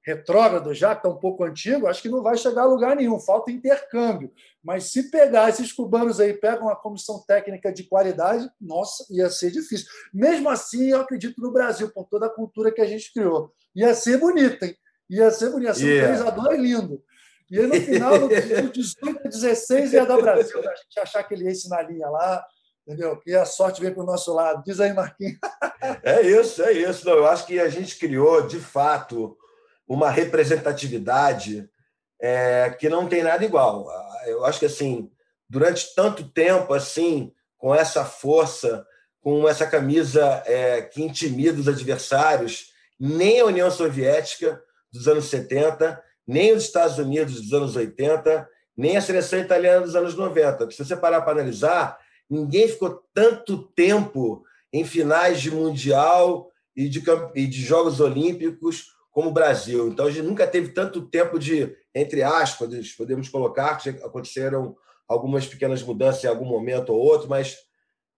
retrógrado já, que está um pouco antigo, acho que não vai chegar a lugar nenhum, falta intercâmbio. Mas se pegar esses cubanos aí, pegam uma comissão técnica de qualidade, nossa, ia ser difícil. Mesmo assim, eu acredito no Brasil, por toda a cultura que a gente criou. Ia ser bonito, hein? Ia ser bonito, ia ser yeah. um lindo. E aí, no final, no 18 a 16, ia dar Brasil. A gente achar que ele ia na linha lá, entendeu? Que a sorte vem para o nosso lado. Diz aí, Marquinhos. É isso, é isso. Não, eu acho que a gente criou, de fato, uma representatividade é, que não tem nada igual. Eu acho que, assim, durante tanto tempo, assim, com essa força, com essa camisa é, que intimida os adversários, nem a União Soviética dos anos 70 nem os Estados Unidos dos anos 80, nem a seleção italiana dos anos 90. Se você parar para analisar, ninguém ficou tanto tempo em finais de Mundial e de, e de Jogos Olímpicos como o Brasil. Então, a gente nunca teve tanto tempo de, entre aspas, podemos colocar, que aconteceram algumas pequenas mudanças em algum momento ou outro, mas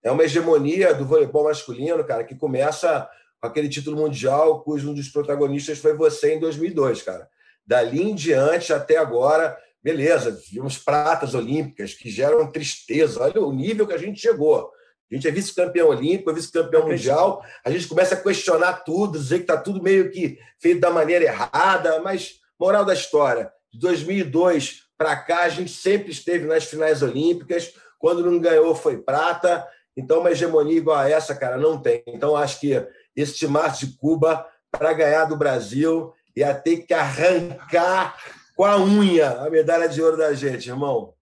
é uma hegemonia do voleibol masculino, cara, que começa com aquele título mundial, cujo um dos protagonistas foi você em 2002, cara. Dali em diante, até agora, beleza, vimos pratas olímpicas que geram tristeza. Olha o nível que a gente chegou. A gente é vice-campeão olímpico, é vice-campeão mundial. A gente começa a questionar tudo, dizer que está tudo meio que feito da maneira errada. Mas, moral da história, de 2002 para cá, a gente sempre esteve nas finais olímpicas. Quando não ganhou, foi prata. Então, uma hegemonia igual a essa, cara, não tem. Então, acho que esse timaço de Cuba, para ganhar do Brasil, ia ter que arrancar com a unha a medalha de ouro da gente, irmão.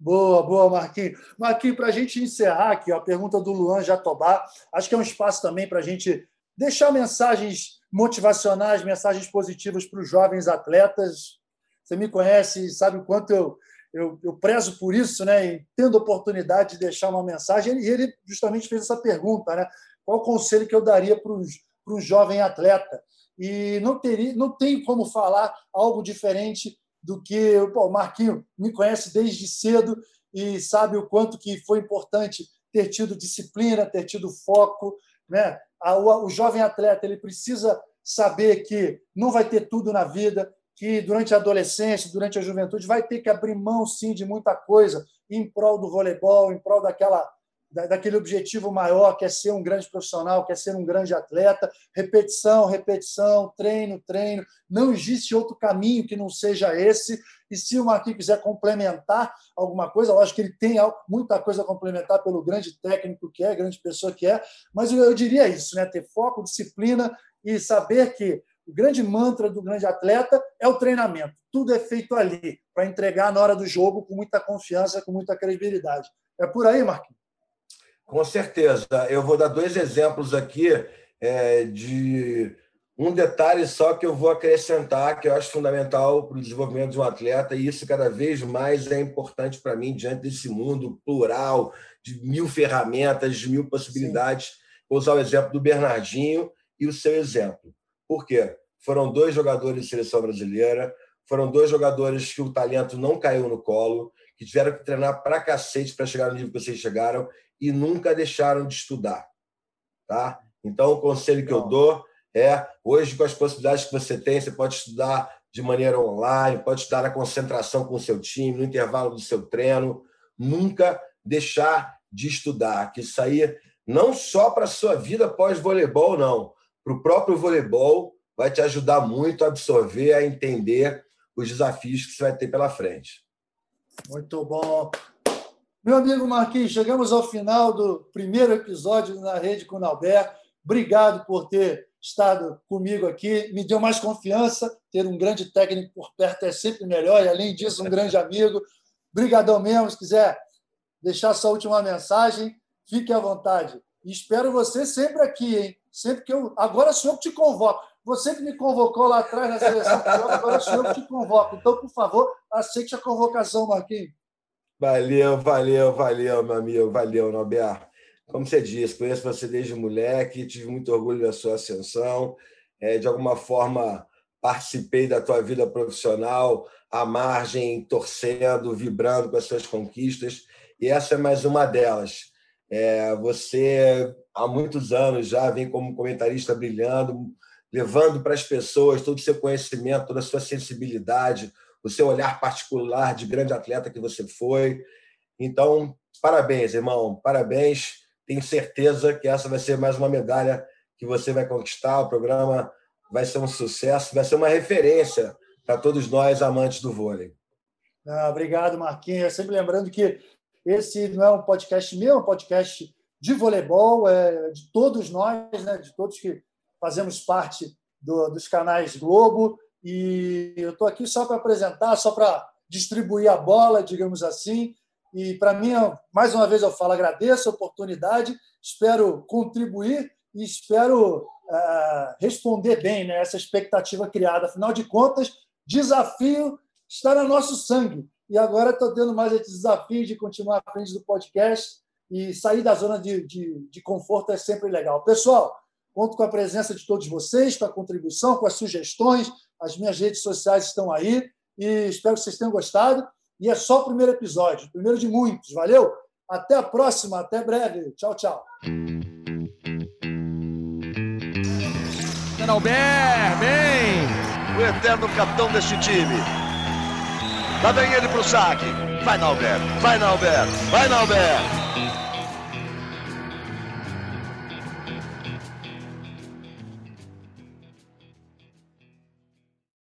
Boa, boa, Marquinhos. Marquinhos, para a gente encerrar aqui, a pergunta do Luan Jatobá, acho que é um espaço também para a gente deixar mensagens motivacionais, mensagens positivas para os jovens atletas. Você me conhece e sabe o quanto eu, eu, eu prezo por isso, né? E tendo oportunidade de deixar uma mensagem, e ele justamente fez essa pergunta, né? Qual o conselho que eu daria para, para um jovem atleta? e não, teria, não tem como falar algo diferente do que pô, o Marquinho me conhece desde cedo e sabe o quanto que foi importante ter tido disciplina, ter tido foco. Né? O, jovem atleta ele precisa saber que não vai ter tudo na vida, que durante a adolescência, durante a juventude, vai ter que abrir mão, sim, de muita coisa em prol do voleibol, em prol daquela daquele objetivo maior, que é ser um grande profissional, que é ser um grande atleta. Repetição, repetição, treino, treino. Não existe outro caminho que não seja esse. E se o Marquinhos quiser complementar alguma coisa, acho que ele tem muita coisa a complementar pelo grande técnico que é, grande pessoa que é, mas eu diria isso, né? ter foco, disciplina e saber que o grande mantra do grande atleta é o treinamento. Tudo é feito ali, para entregar na hora do jogo com muita confiança, com muita credibilidade. É por aí, Marquinhos? Com certeza. Eu vou dar dois exemplos aqui é, de um detalhe só que eu vou acrescentar, que eu acho fundamental para o desenvolvimento de um atleta, e isso cada vez mais é importante para mim diante desse mundo plural, de mil ferramentas, de mil possibilidades. Sim. Vou usar o exemplo do Bernardinho e o seu exemplo. Por quê? Foram dois jogadores de seleção brasileira, foram dois jogadores que o talento não caiu no colo, que tiveram que treinar para cacete para chegar no nível que vocês chegaram, e nunca deixaram de estudar. Tá? Então, o conselho que eu dou é: hoje, com as possibilidades que você tem, você pode estudar de maneira online, pode estudar na concentração com o seu time, no intervalo do seu treino. Nunca deixar de estudar, que isso aí não só para a sua vida pós-voleibol, não. Para o próprio voleibol, vai te ajudar muito a absorver, a entender os desafios que você vai ter pela frente. Muito bom. Meu amigo Marquinhos, chegamos ao final do primeiro episódio na Rede com Albert. Obrigado por ter estado comigo aqui. Me deu mais confiança. Ter um grande técnico por perto é sempre melhor. E, além disso, um grande amigo. Obrigadão mesmo. Se quiser deixar sua última mensagem, fique à vontade. E espero você sempre aqui, hein? Sempre que eu. Agora sou eu que te convoco. Você que me convocou lá atrás na seleção, agora sou eu que te convoco. Então, por favor, aceite a convocação, Marquinhos. Valeu, valeu, valeu, meu amigo, valeu, Norberto. Como você disse, conheço você desde moleque, tive muito orgulho da sua ascensão, é, de alguma forma participei da tua vida profissional, à margem, torcendo, vibrando com as suas conquistas, e essa é mais uma delas. É, você, há muitos anos já, vem como comentarista brilhando, levando para as pessoas todo o seu conhecimento, toda a sua sensibilidade, o seu olhar particular de grande atleta que você foi. Então, parabéns, irmão, parabéns. Tenho certeza que essa vai ser mais uma medalha que você vai conquistar. O programa vai ser um sucesso, vai ser uma referência para todos nós amantes do vôlei. Ah, obrigado, Marquinhos. Sempre lembrando que esse não é um podcast meu, é um podcast de voleibol, é de todos nós, né, de todos que fazemos parte do, dos canais Globo. E eu estou aqui só para apresentar, só para distribuir a bola, digamos assim. E para mim, mais uma vez eu falo, agradeço a oportunidade, espero contribuir e espero uh, responder bem né, essa expectativa criada. Afinal de contas, desafio está no nosso sangue. E agora estou tendo mais esse desafio de continuar à frente do podcast e sair da zona de, de, de conforto é sempre legal. Pessoal, conto com a presença de todos vocês, com a contribuição, com as sugestões, as minhas redes sociais estão aí e espero que vocês tenham gostado. E é só o primeiro episódio, o primeiro de muitos. Valeu? Até a próxima, até breve. Tchau, tchau. Albert, bem! O eterno capitão deste time. Lá vem ele pro saque. Vai, Nalber, vai, Nalber, vai, Nalber.